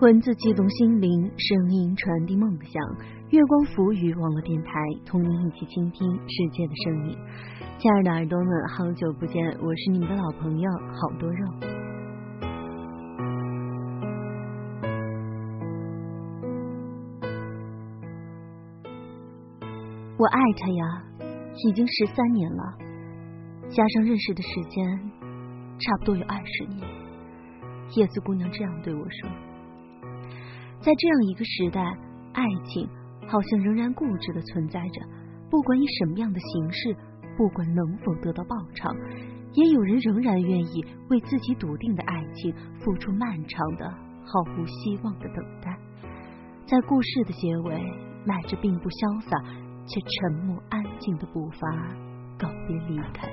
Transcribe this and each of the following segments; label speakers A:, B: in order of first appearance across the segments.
A: 文字激动心灵，声音传递梦想。月光浮语网络电台，同您一起倾听世界的声音。亲爱的耳朵们，好久不见，我是你们的老朋友好多肉。我爱他呀，已经十三年了，加上认识的时间，差不多有二十年。叶子姑娘这样对我说。在这样一个时代，爱情好像仍然固执的存在着，不管以什么样的形式，不管能否得到报偿，也有人仍然愿意为自己笃定的爱情付出漫长的、毫无希望的等待。在故事的结尾，迈着并不潇洒却沉默安静的步伐告别离开。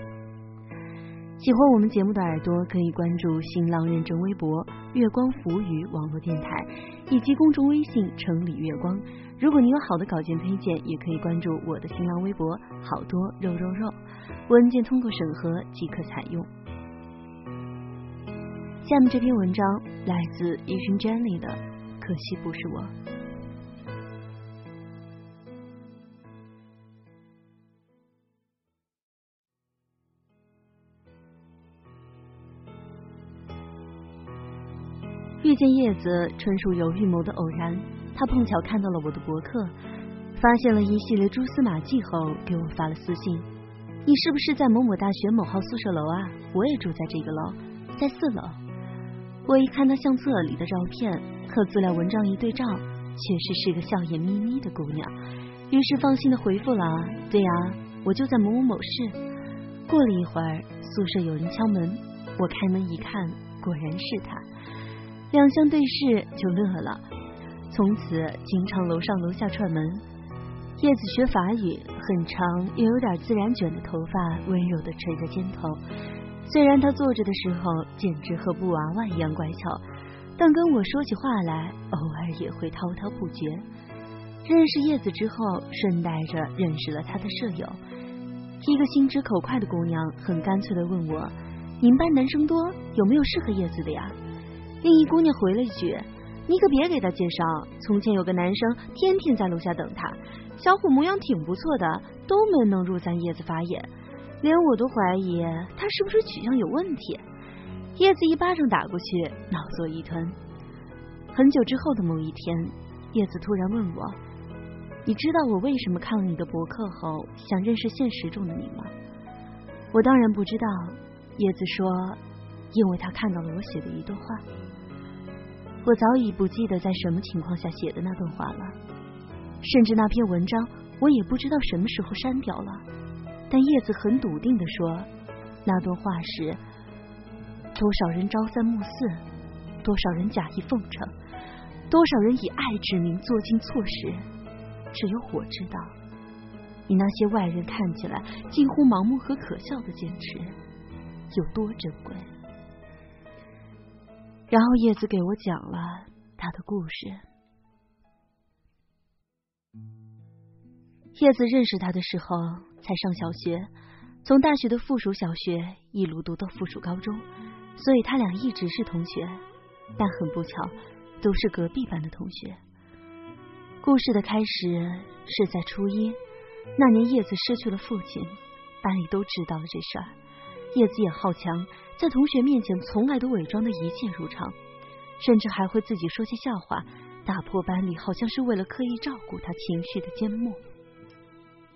A: 喜欢我们节目的耳朵可以关注新浪认证微博“月光浮语”网络电台，以及公众微信“城里月光”。如果你有好的稿件推荐，也可以关注我的新浪微博“好多肉肉肉”，文件通过审核即可采用。下面这篇文章来自一群 Jenny 的，可惜不是我。见叶子纯属有预谋的偶然，他碰巧看到了我的博客，发现了一系列蛛丝马迹后，给我发了私信：“你是不是在某某大学某号宿舍楼啊？我也住在这个楼，在四楼。”我一看他相册里的照片和资料文章一对照，确实是个笑眼眯眯的姑娘，于是放心的回复了：“对呀，我就在某某某市。”过了一会儿，宿舍有人敲门，我开门一看，果然是他。两相对视就乐了，从此经常楼上楼下串门。叶子学法语，很长又有点自然卷的头发温柔的垂在肩头。虽然他坐着的时候简直和布娃娃一样乖巧，但跟我说起话来，偶尔也会滔滔不绝。认识叶子之后，顺带着认识了他的舍友，一个心直口快的姑娘，很干脆的问我：“你们班男生多，有没有适合叶子的呀？”另一姑娘回了一句：“你可别给他介绍，从前有个男生天天在楼下等他，小伙模样挺不错的，都没能入咱叶子法眼，连我都怀疑他是不是取向有问题。”叶子一巴掌打过去，脑作一团。很久之后的某一天，叶子突然问我：“你知道我为什么看了你的博客后想认识现实中的你吗？”我当然不知道。叶子说：“因为他看到了我写的一段话。”我早已不记得在什么情况下写的那段话了，甚至那篇文章我也不知道什么时候删掉了。但叶子很笃定的说，那段话是：多少人朝三暮四，多少人假意奉承，多少人以爱之名做尽错事，只有我知道，你那些外人看起来近乎盲目和可笑的坚持有多珍贵。然后叶子给我讲了他的故事。叶子认识他的时候才上小学，从大学的附属小学一路读到附属高中，所以他俩一直是同学。但很不巧，都是隔壁班的同学。故事的开始是在初一那年，叶子失去了父亲，班里都知道了这事儿。叶子也好强。在同学面前，从来都伪装的一切如常，甚至还会自己说些笑话，打破班里好像是为了刻意照顾他情绪的缄默。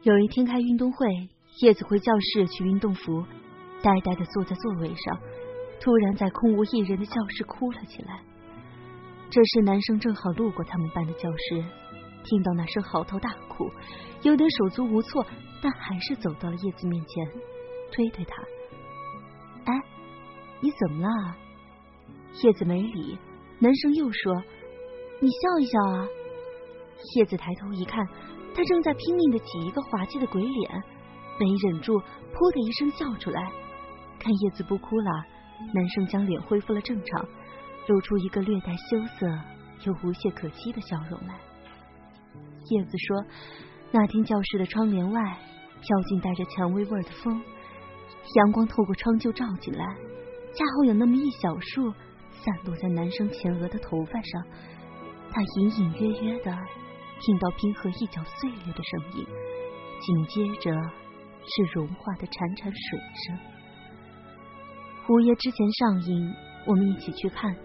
A: 有一天开运动会，叶子回教室取运动服，呆呆的坐在座位上，突然在空无一人的教室哭了起来。这时男生正好路过他们班的教室，听到那声嚎啕大哭，有点手足无措，但还是走到了叶子面前，推推他。你怎么了？叶子没理，男生又说：“你笑一笑啊。”叶子抬头一看，他正在拼命的挤一个滑稽的鬼脸，没忍住，噗的一声笑出来。看叶子不哭了，男生将脸恢复了正常，露出一个略带羞涩又无懈可击的笑容来。叶子说：“那天教室的窗帘外飘进带着蔷薇味的风，阳光透过窗就照进来。”恰好有那么一小束散落在男生前额的头发上，他隐隐约约的听到冰河一角碎裂的声音，紧接着是融化的潺潺水声。胡爷之前上映，我们一起去看。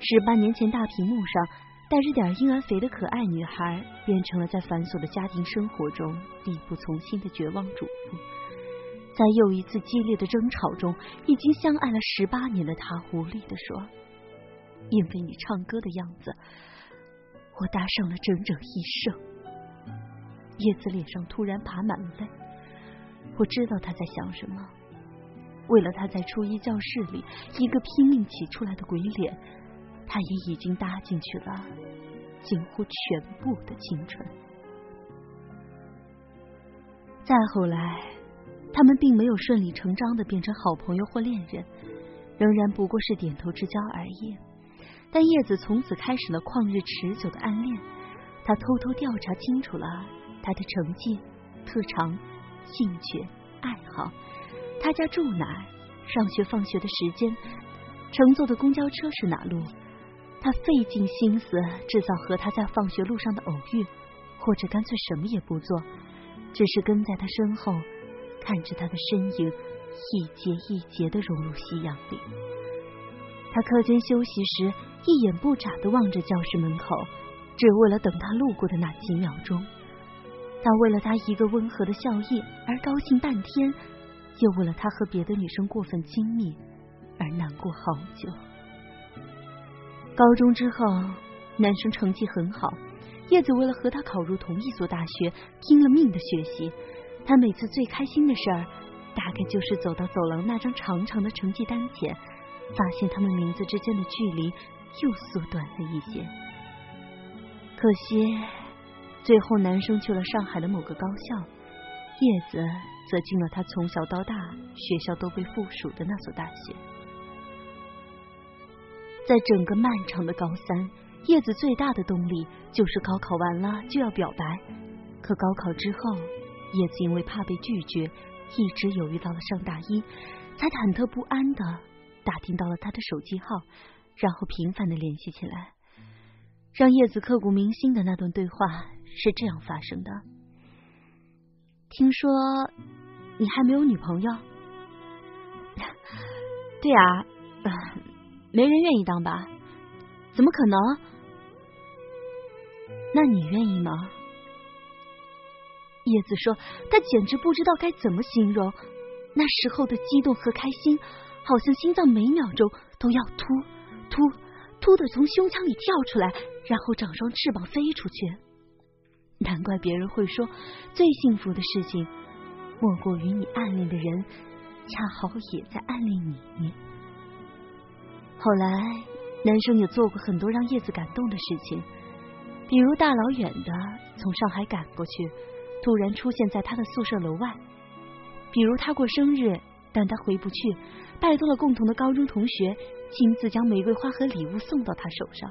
A: 十八年前，大屏幕上带着点婴儿肥的可爱女孩，变成了在繁琐的家庭生活中力不从心的绝望主妇。在又一次激烈的争吵中，已经相爱了十八年的他无力的说：“因为你唱歌的样子，我搭上了整整一生。”叶子脸上突然爬满了泪，我知道他在想什么。为了他在初一教室里一个拼命挤出来的鬼脸，他也已经搭进去了近乎全部的青春。再后来，他们并没有顺理成章的变成好朋友或恋人，仍然不过是点头之交而已。但叶子从此开始了旷日持久的暗恋，他偷偷调查清楚了他的成绩、特长、兴趣、爱好。他家住哪？上学放学的时间，乘坐的公交车是哪路？他费尽心思制造和他在放学路上的偶遇，或者干脆什么也不做，只是跟在他身后，看着他的身影一节一节的融入夕阳里。他课间休息时一眼不眨的望着教室门口，只为了等他路过的那几秒钟。他为了他一个温和的笑意而高兴半天。又为了他和别的女生过分亲密而难过好久。高中之后，男生成绩很好，叶子为了和他考入同一所大学，拼了命的学习。他每次最开心的事儿，大概就是走到走廊那张长长的成绩单前，发现他们名字之间的距离又缩短了一些。可惜，最后男生去了上海的某个高校，叶子。则进了他从小到大学校都被附属的那所大学。在整个漫长的高三，叶子最大的动力就是高考完了就要表白。可高考之后，叶子因为怕被拒绝，一直犹豫到了上大一，才忐忑不安的打听到了他的手机号，然后频繁的联系起来。让叶子刻骨铭心的那段对话是这样发生的：听说。你还没有女朋友？对啊，没人愿意当吧？怎么可能？那你愿意吗？叶子说，他简直不知道该怎么形容那时候的激动和开心，好像心脏每秒钟都要突突突的从胸腔里跳出来，然后长双翅膀飞出去。难怪别人会说，最幸福的事情。莫过于你暗恋的人，恰好也在暗恋你。后来，男生也做过很多让叶子感动的事情，比如大老远的从上海赶过去，突然出现在他的宿舍楼外；比如他过生日，但他回不去，拜托了共同的高中同学亲自将玫瑰花和礼物送到他手上。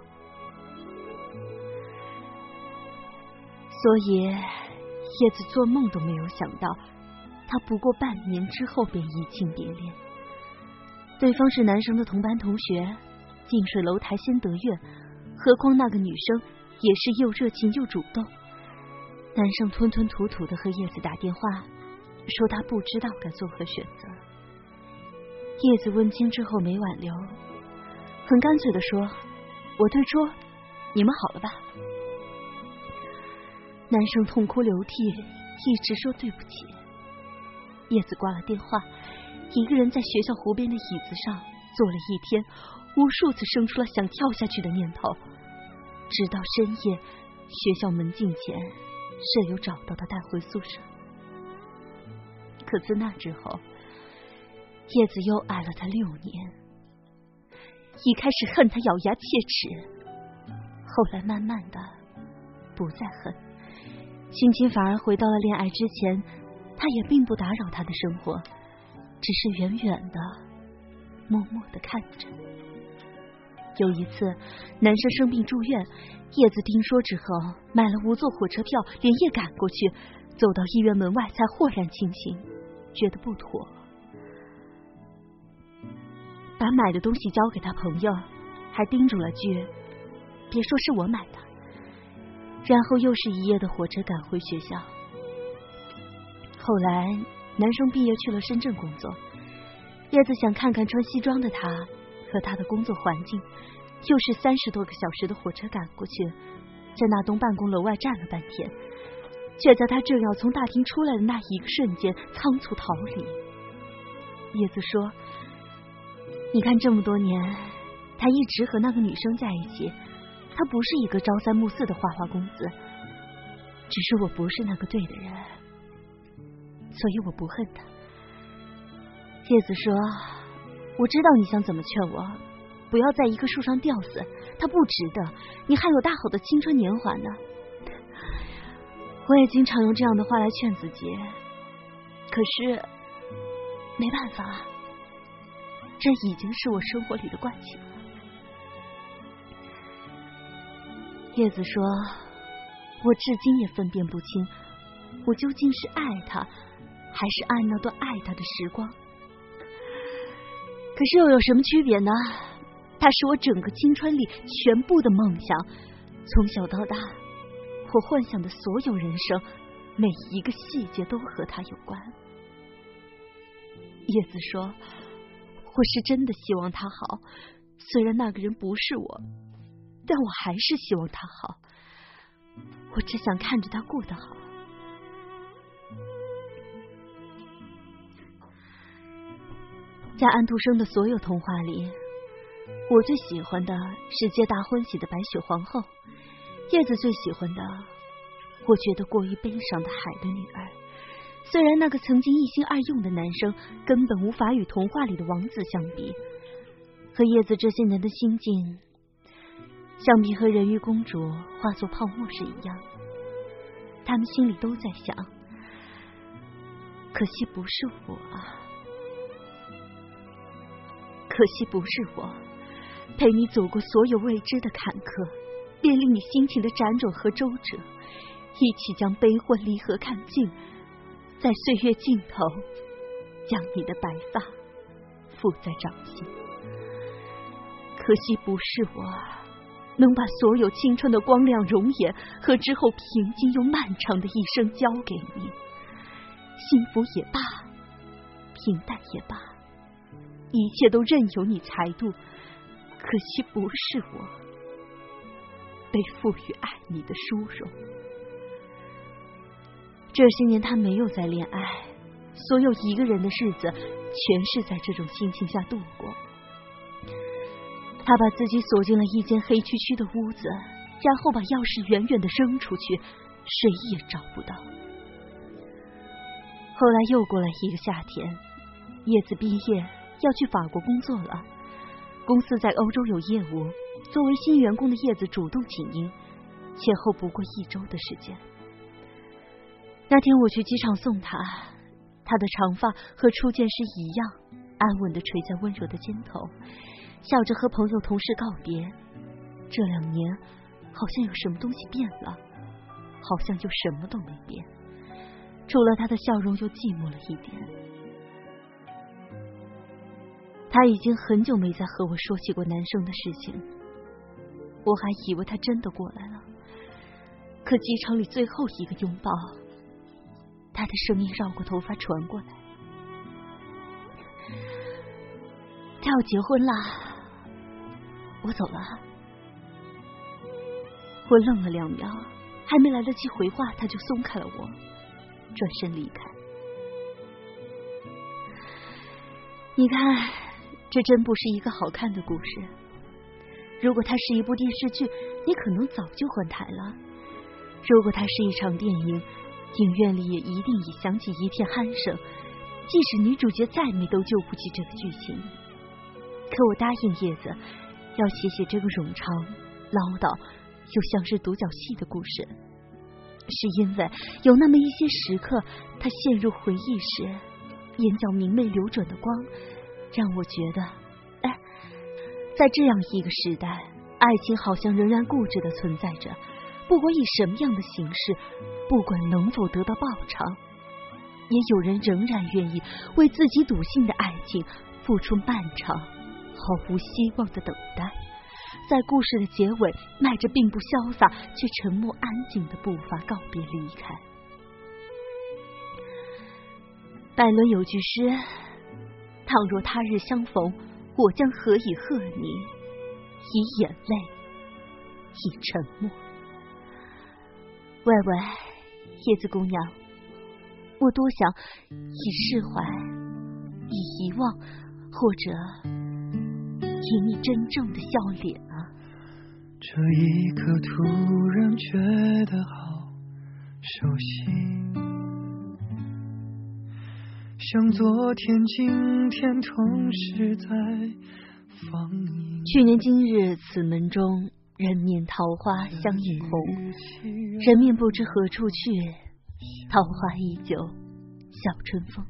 A: 所以，叶子做梦都没有想到。他不过半年之后便移情别恋，对方是男生的同班同学，近水楼台先得月，何况那个女生也是又热情又主动。男生吞吞吐吐的和叶子打电话，说他不知道该作何选择。叶子问清之后没挽留，很干脆的说：“我退出，你们好了吧？”男生痛哭流涕，一直说对不起。叶子挂了电话，一个人在学校湖边的椅子上坐了一天，无数次生出了想跳下去的念头。直到深夜，学校门禁前，舍友找到他带回宿舍。可自那之后，叶子又爱了他六年。一开始恨他咬牙切齿，后来慢慢的不再恨，心情反而回到了恋爱之前。他也并不打扰他的生活，只是远远的、默默的看着。有一次，男生生病住院，叶子听说之后，买了五座火车票，连夜赶过去。走到医院门外，才豁然清醒，觉得不妥，把买的东西交给他朋友，还叮嘱了句：“别说是我买的，然后又是一夜的火车赶回学校。后来，男生毕业去了深圳工作，叶子想看看穿西装的他和他的工作环境，又是三十多个小时的火车赶过去，在那栋办公楼外站了半天，却在他正要从大厅出来的那一个瞬间仓促逃离。叶子说：“你看这么多年，他一直和那个女生在一起。”他不是一个朝三暮四的花花公子，只是我不是那个对的人，所以我不恨他。叶子说：“我知道你想怎么劝我，不要在一棵树上吊死，他不值得，你还有大好的青春年华呢。”我也经常用这样的话来劝自己，可是没办法，这已经是我生活里的惯性。叶子说：“我至今也分辨不清，我究竟是爱他，还是爱那段爱他的时光。可是又有什么区别呢？他是我整个青春里全部的梦想，从小到大，我幻想的所有人生，每一个细节都和他有关。”叶子说：“我是真的希望他好，虽然那个人不是我。”但我还是希望他好，我只想看着他过得好。在安徒生的所有童话里，我最喜欢的是皆大欢喜的白雪皇后。叶子最喜欢的，我觉得过于悲伤的海的女儿。虽然那个曾经一心二用的男生根本无法与童话里的王子相比，和叶子这些年的心境。相比和人鱼公主化作泡沫是一样，他们心里都在想：可惜不是我啊，可惜不是我，陪你走过所有未知的坎坷，便利你心情的辗转和周折，一起将悲欢离合看尽，在岁月尽头，将你的白发覆在掌心。可惜不是我。能把所有青春的光亮容颜和之后平静又漫长的一生交给你，幸福也罢，平淡也罢，一切都任由你裁度。可惜不是我被赋予爱你的殊荣。这些年他没有再恋爱，所有一个人的日子全是在这种心情下度过。他把自己锁进了一间黑黢黢的屋子，然后把钥匙远远的扔出去，谁也找不到。后来又过了一个夏天，叶子毕业要去法国工作了，公司在欧洲有业务，作为新员工的叶子主动请缨，前后不过一周的时间。那天我去机场送他，他的长发和初见时一样，安稳的垂在温柔的肩头。笑着和朋友同事告别，这两年好像有什么东西变了，好像又什么都没变，除了他的笑容又寂寞了一点。他已经很久没再和我说起过男生的事情，我还以为他真的过来了，可机场里最后一个拥抱，他的声音绕过头发传过来，他要结婚啦。我走了，我愣了两秒，还没来得及回话，他就松开了我，转身离开。你看，这真不是一个好看的故事。如果它是一部电视剧，你可能早就换台了；如果它是一场电影，影院里也一定已响起一片鼾声。即使女主角再美，都救不起这个剧情。可我答应叶子。要写写这个冗长、唠叨又像是独角戏的故事，是因为有那么一些时刻，他陷入回忆时，眼角明媚流转的光，让我觉得，哎，在这样一个时代，爱情好像仍然固执的存在着，不管以什么样的形式，不管能否得到报偿，也有人仍然愿意为自己笃信的爱情付出漫长。毫无希望的等待，在故事的结尾，迈着并不潇洒却沉默安静的步伐告别离开。拜伦有句诗：“倘若他日相逢，我将何以贺你？以眼泪，以沉默。”喂喂，叶子姑娘，我多想以释怀，以遗忘，或者以你真正的笑脸啊！
B: 这一刻突然觉得好熟悉。像昨天、今天同时在放映。
A: 去年今日此门中，人面桃花相映红。人面不知何处去，桃花依旧笑春风。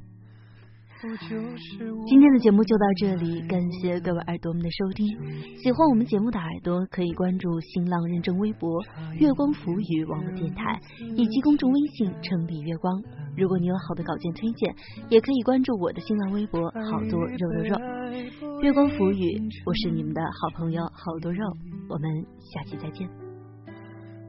A: 今天的节目就到这里，感谢各位耳朵们的收听。喜欢我们节目的耳朵可以关注新浪认证微博“月光浮语网络电台”以及公众微信“城里月光”。如果你有好的稿件推荐，也可以关注我的新浪微博“好多肉肉肉”。月光浮语，我是你们的好朋友好多肉，我们下期再见。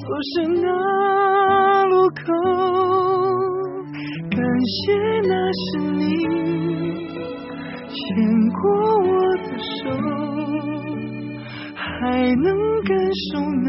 B: 错失那路口。感谢那是你牵过我的手，还能感受那。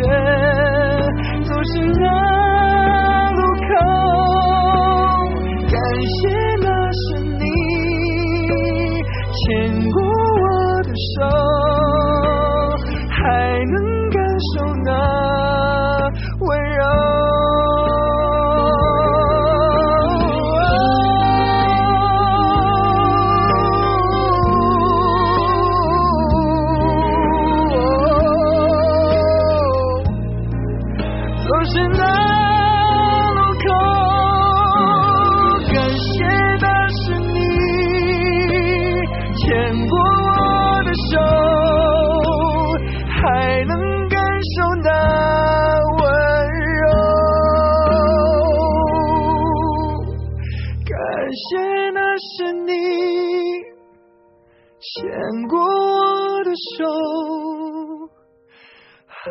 B: 却走失那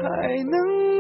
B: 还能